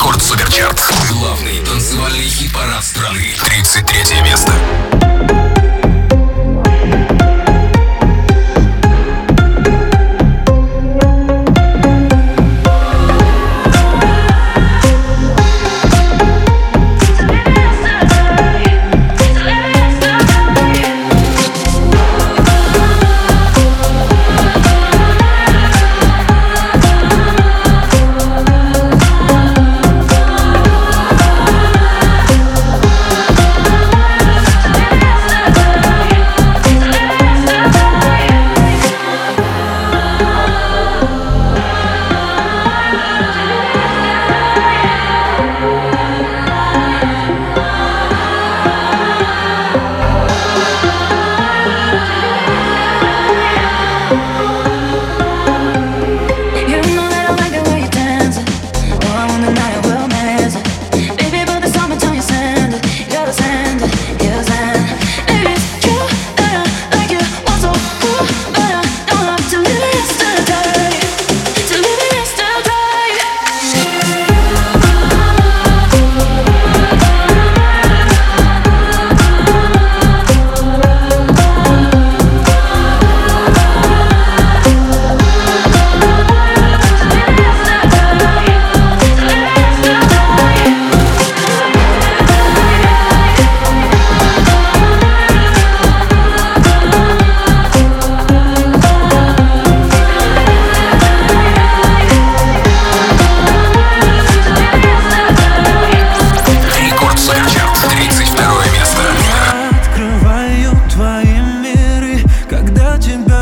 Рекорд Суперчарт. Главный танцевальный хит-парад страны. 33 место.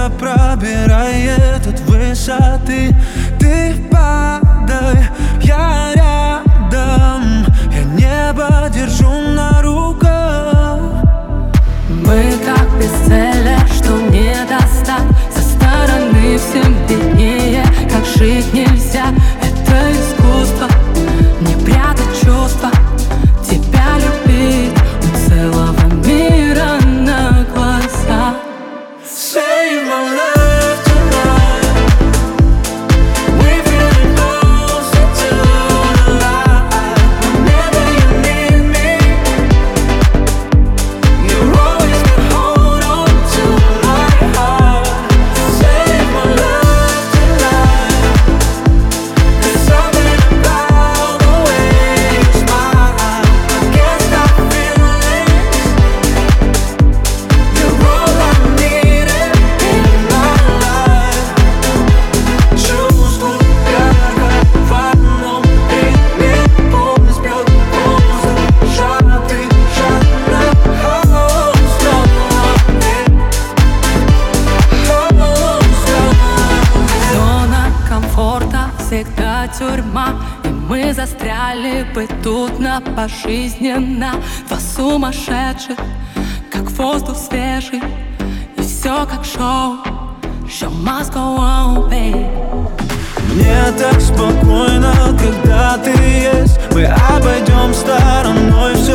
тебя пробирает от высоты. Ты падай, я рядом Я небо держу на руках. Мы как без цели, что не достать Со стороны всем виднее, как жить нельзя пожизненно. Два сумасшедших, как воздух свежий. И все как шоу, show must go on, babe. Мне так спокойно, когда ты есть. Мы обойдем стороной все,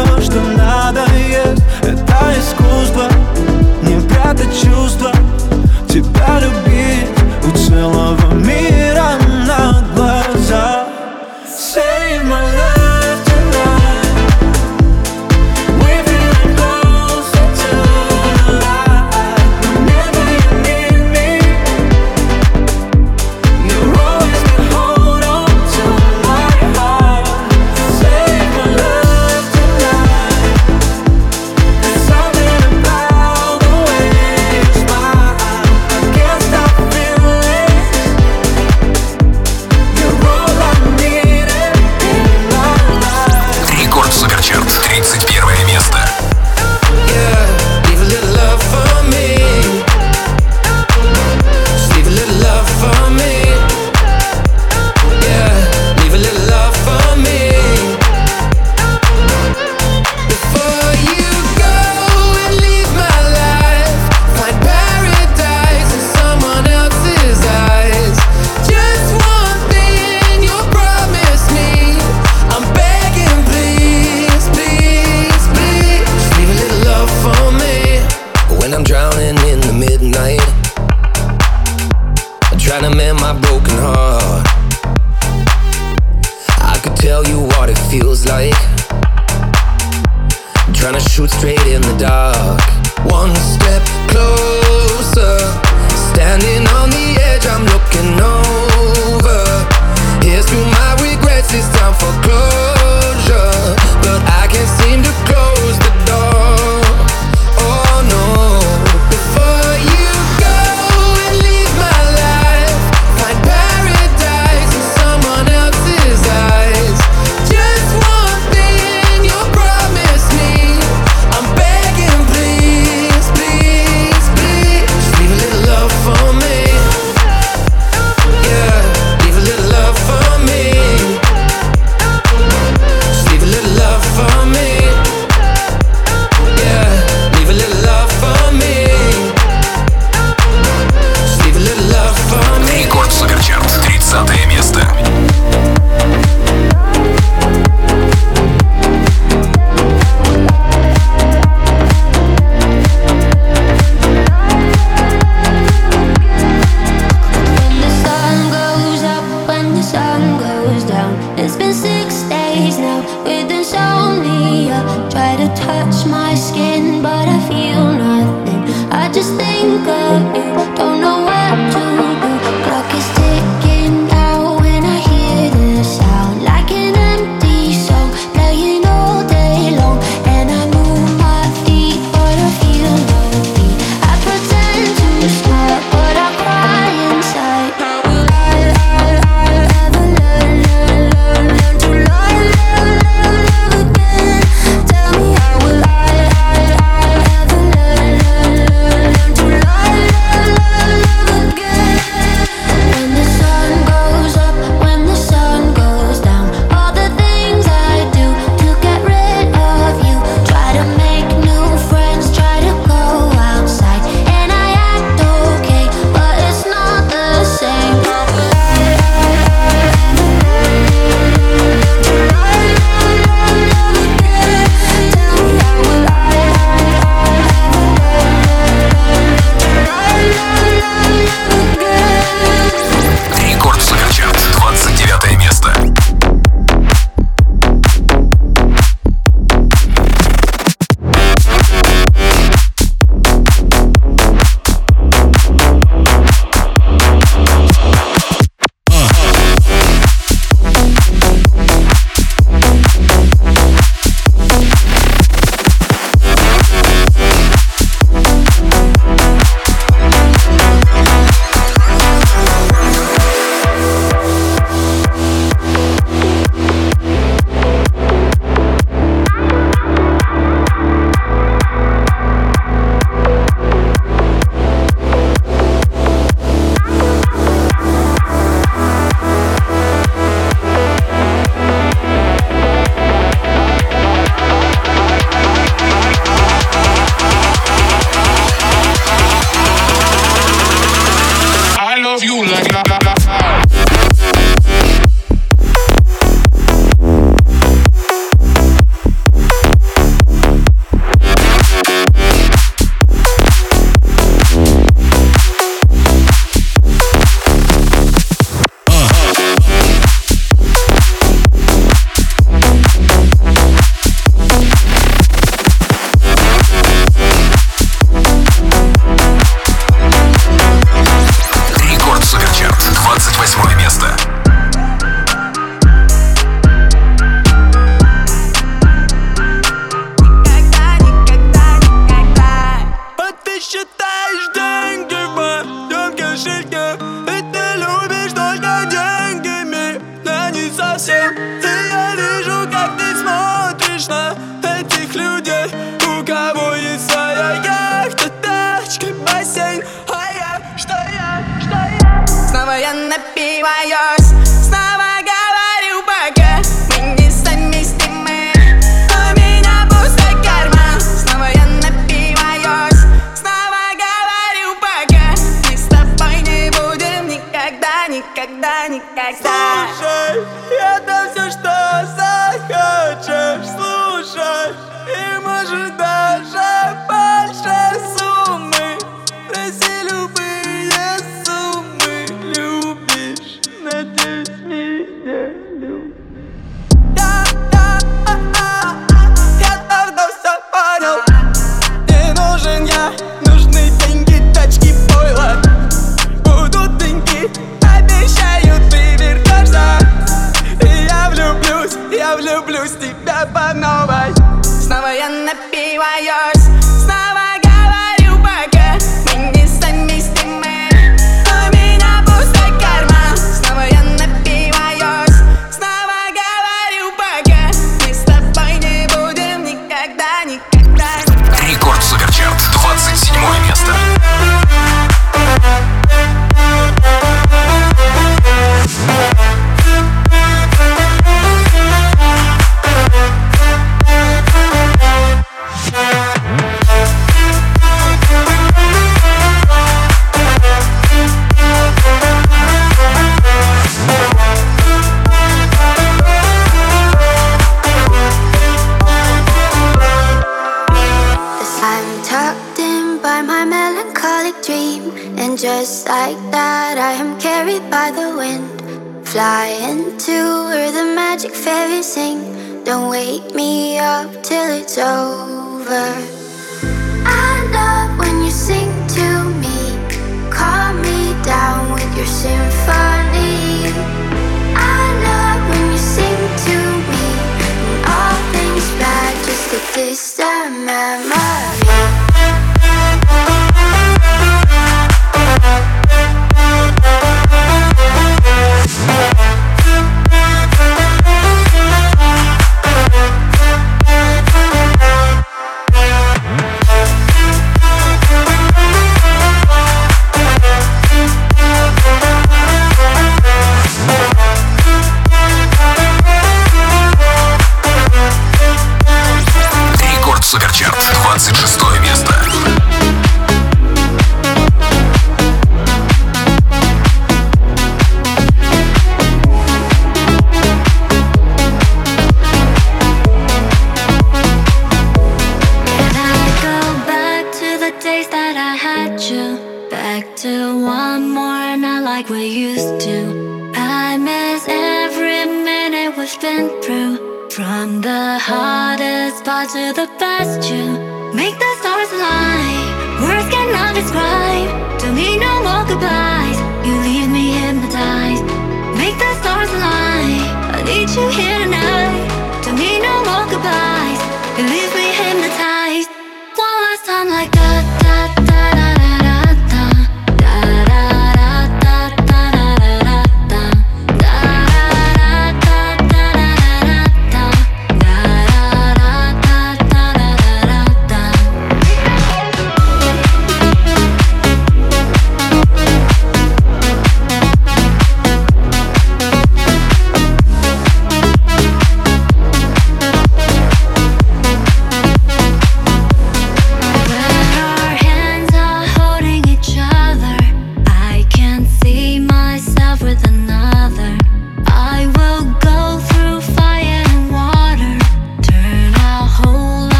this time I'm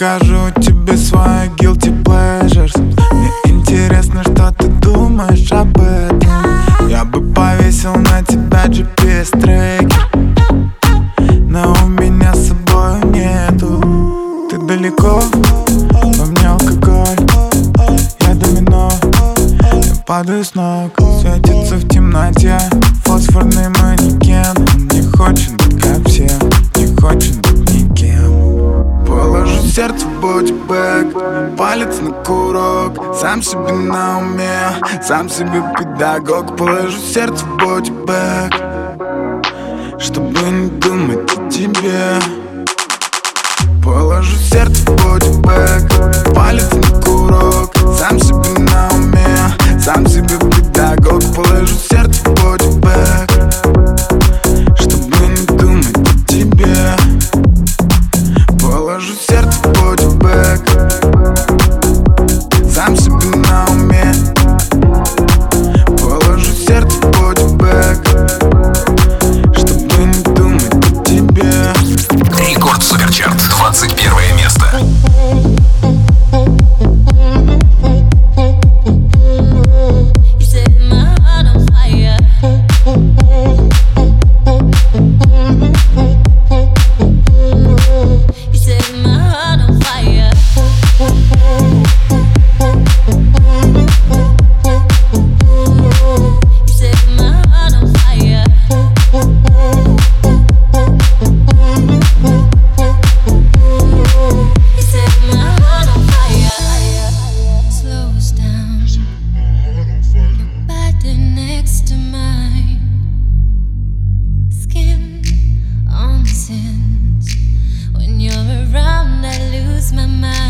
скажу тебе свои guilty pleasures. Мне интересно, что ты думаешь об этом. Я бы повесил на тебя GPS-треки Но у меня с собой нету. Ты далеко, во мне алкоголь. Я домино, я падаю с ног. Светится в темноте фосфорный манекен. Он не хочет Сердце в бодибэк, палец на курок Сам себе на уме, сам себе педагог Положу сердце в бодибэк Чтобы не думать о тебе. my mind.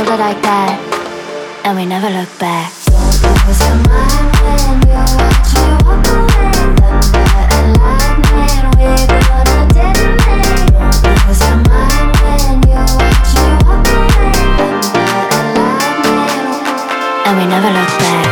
shoulder like that, and we never look back. Your mind when you watch walk away? Thunder and lightning, we gonna detonate. Your mind when you watch walk away? Thunder and lightning, and we never look back.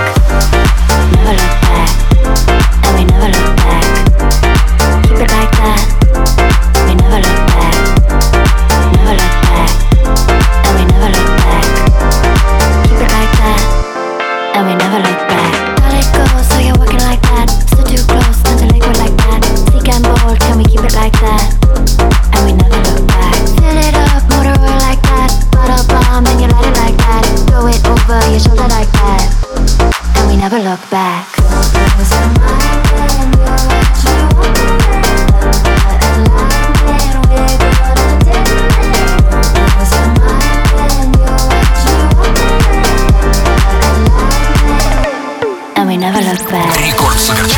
是个。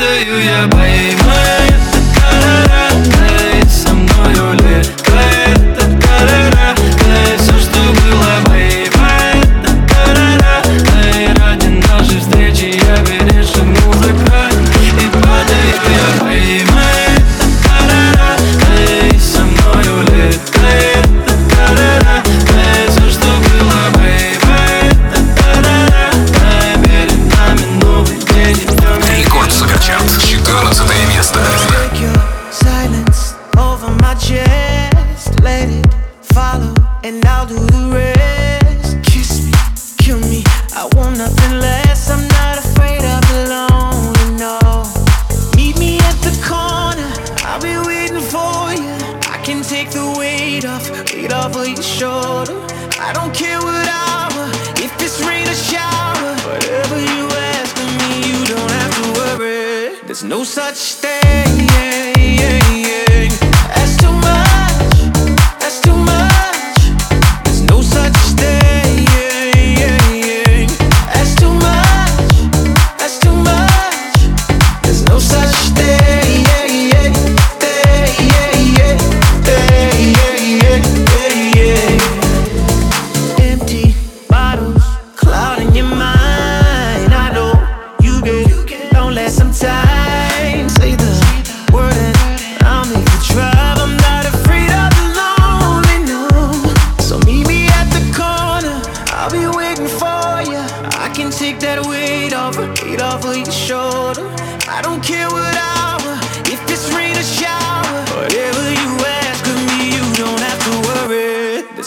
do you, yeah, baby.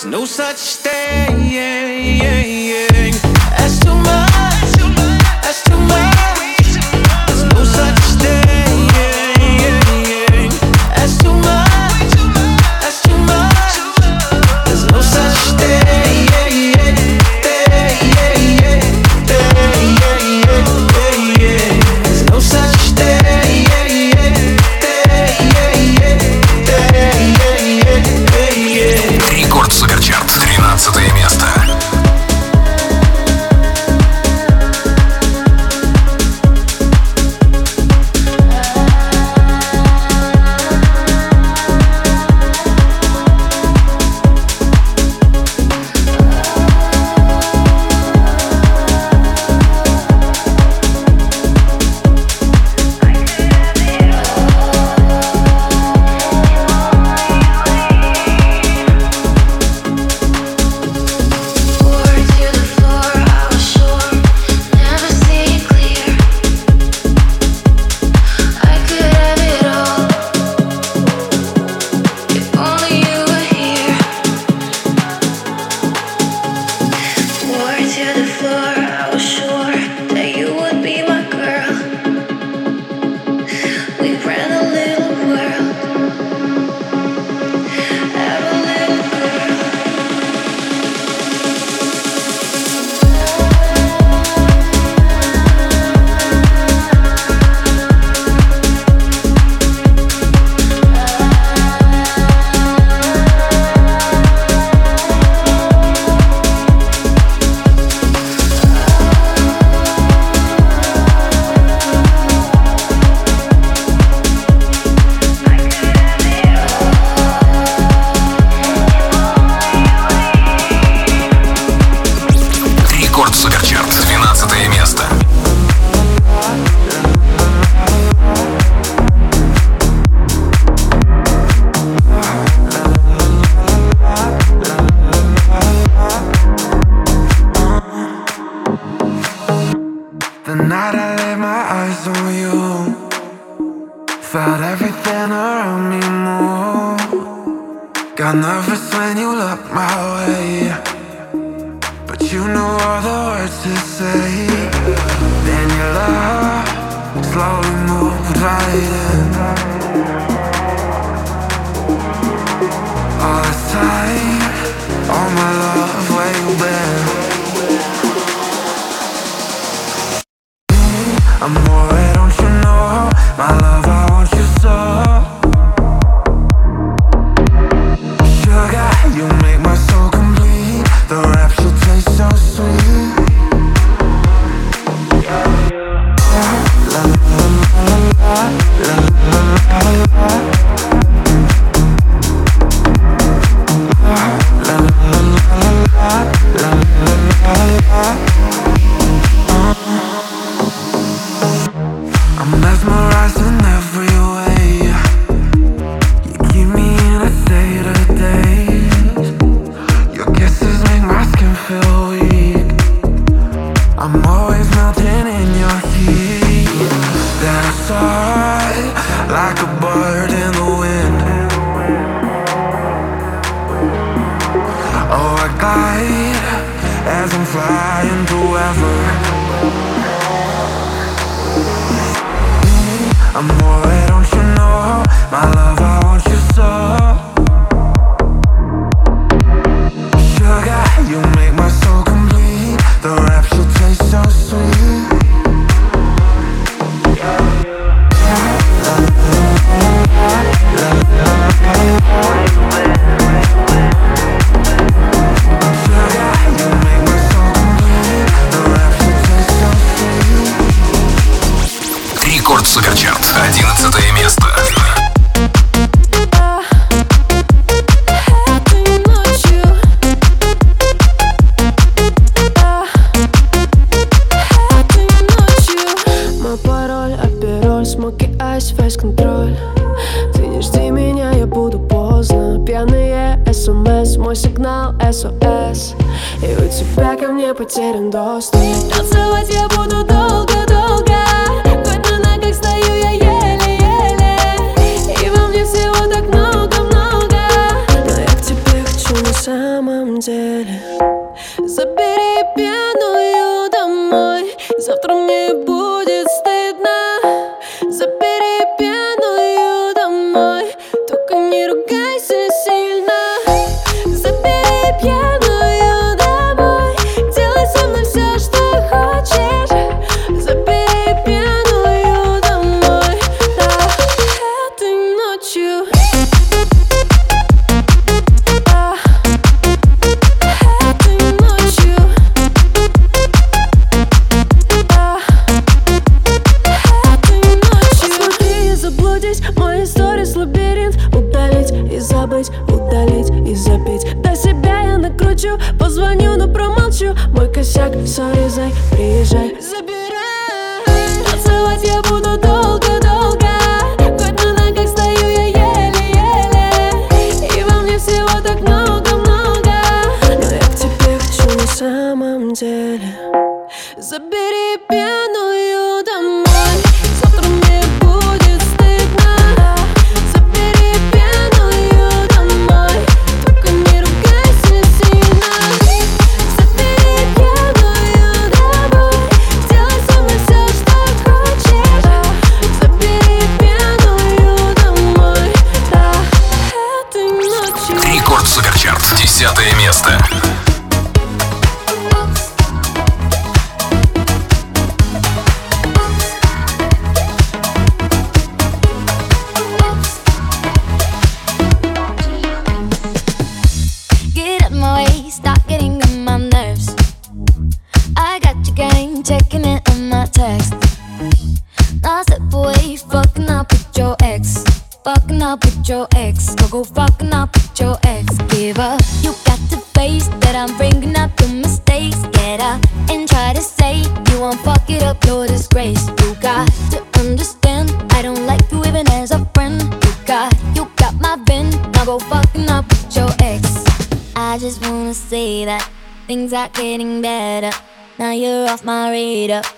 no such thing. Yeah, yeah, yeah.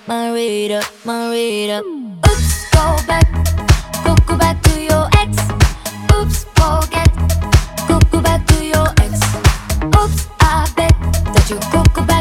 Marita, Marita, Marita. Oops, go back, go, go back to your ex. Oops, forget, go, go back to your ex. Oops, I bet that you go, go back.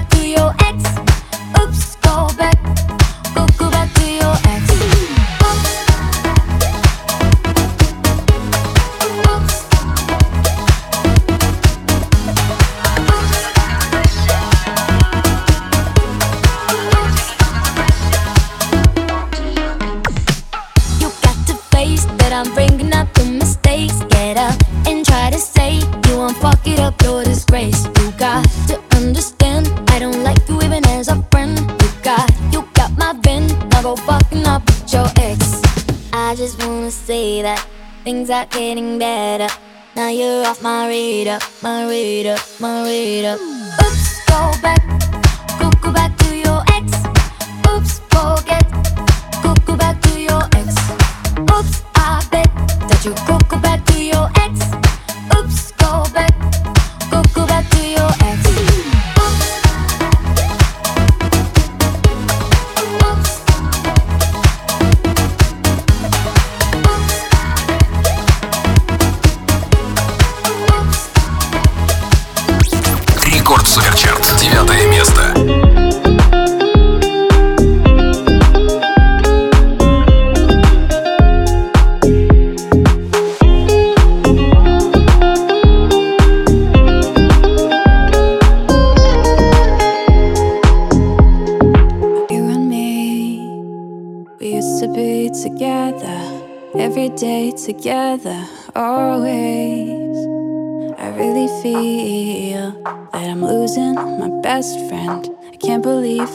getting better. Now you're off my radar, my radar, my radar. Oops, go back.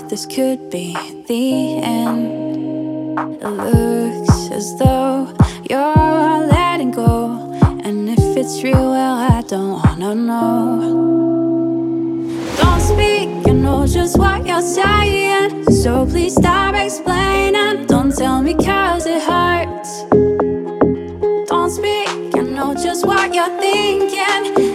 this could be the end. It looks as though you're letting go. And if it's real, well, I don't wanna know. Don't speak, you know just what you're saying. So please stop explaining. Don't tell me cause it hurts. Don't speak, you know just what you're thinking.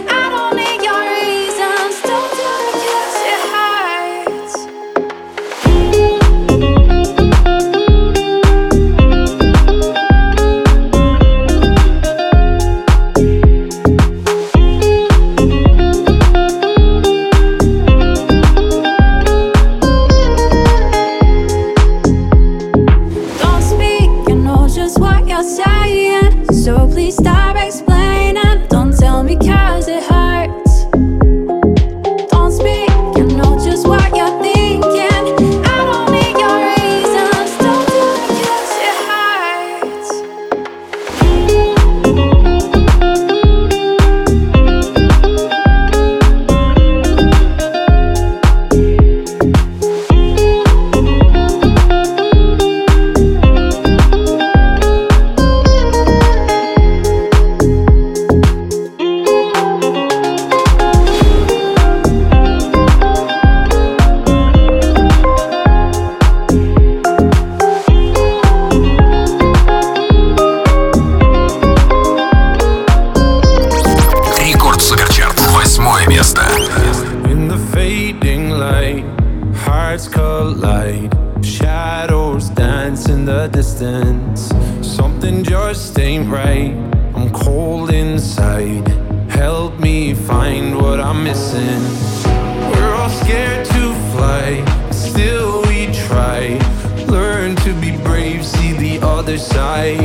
other side.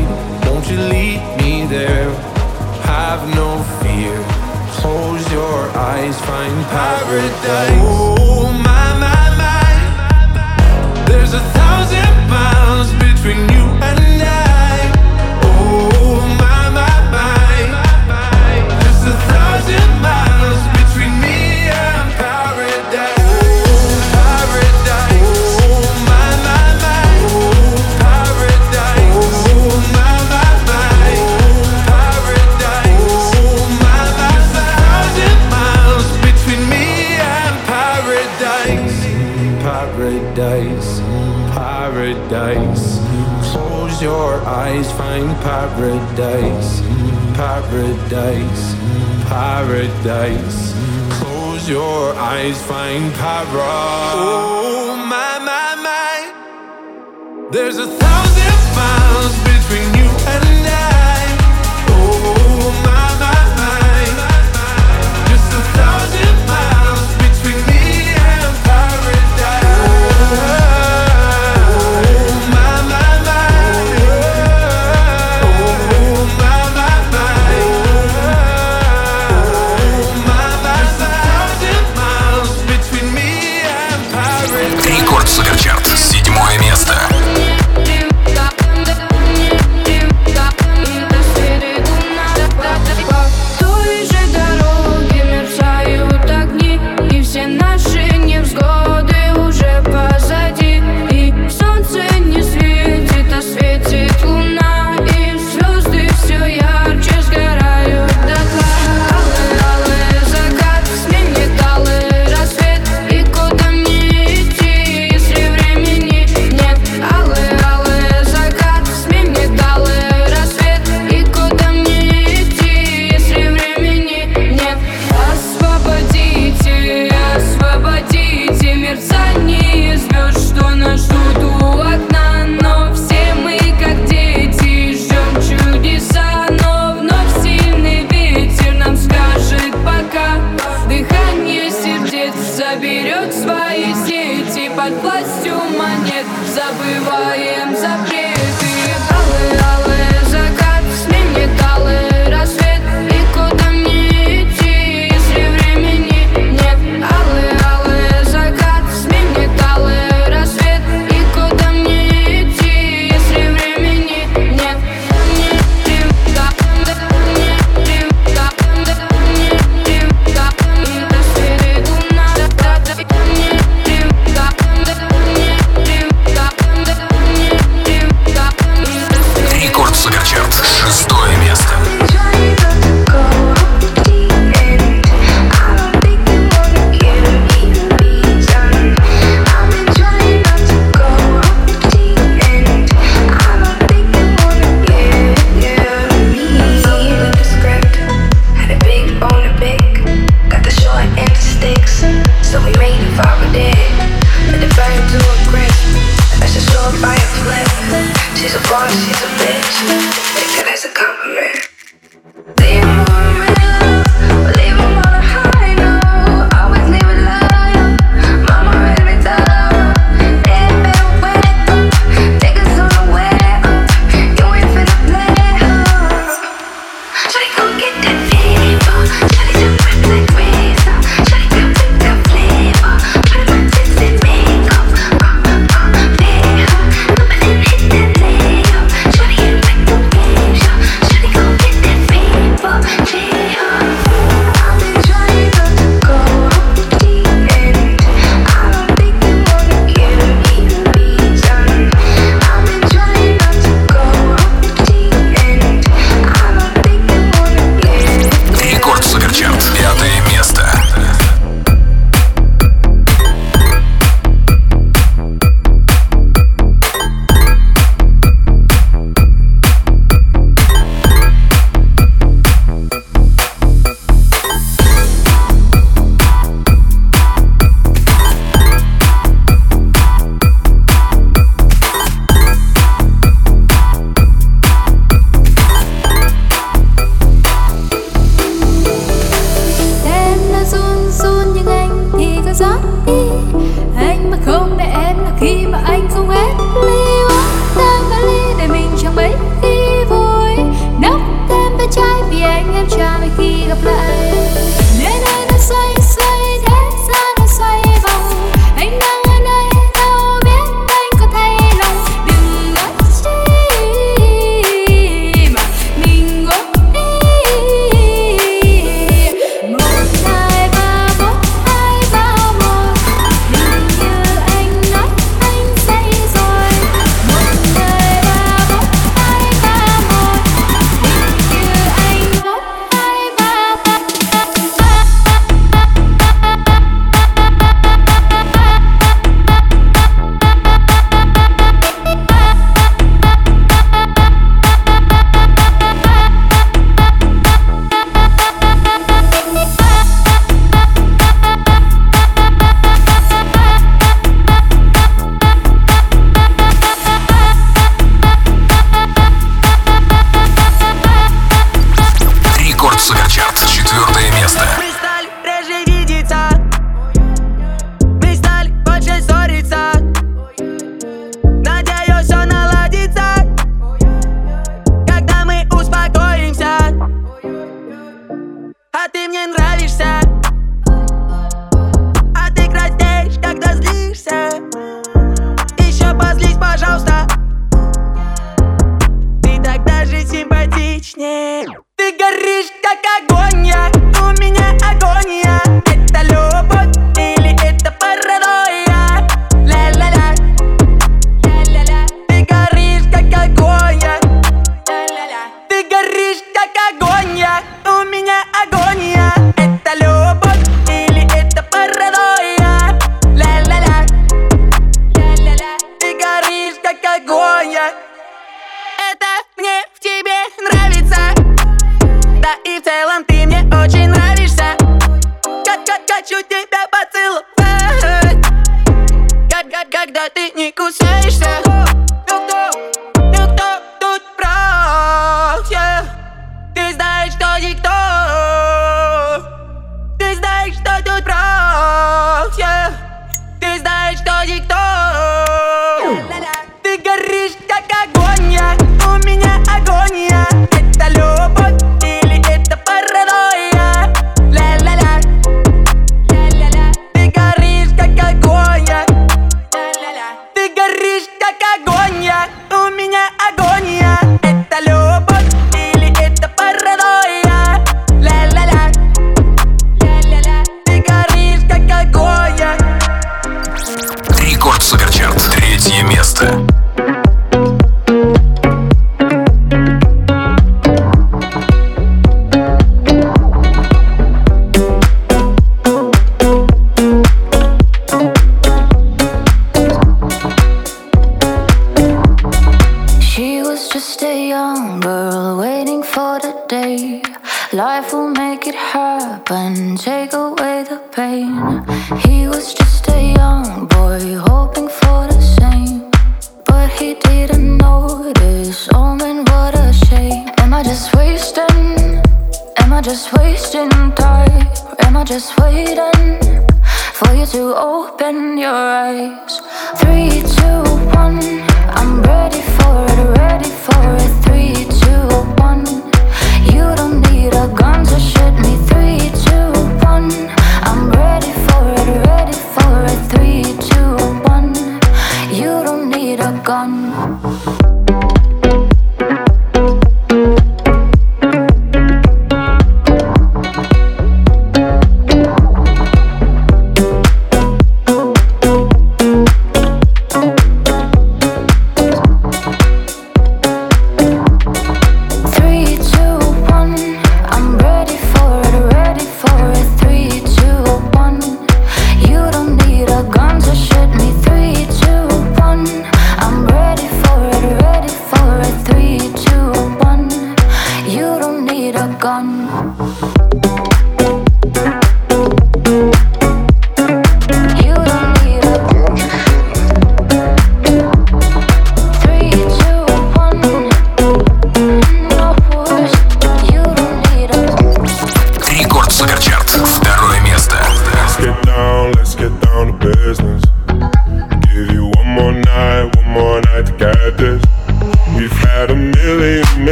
Won't you lead me there? Have no fear. Close your eyes, find paradise. Oh my my my, there's a. find paradise, paradise, paradise. Close your eyes, find paradise. Oh my my my, there's a thousand miles between you and I. Oh my.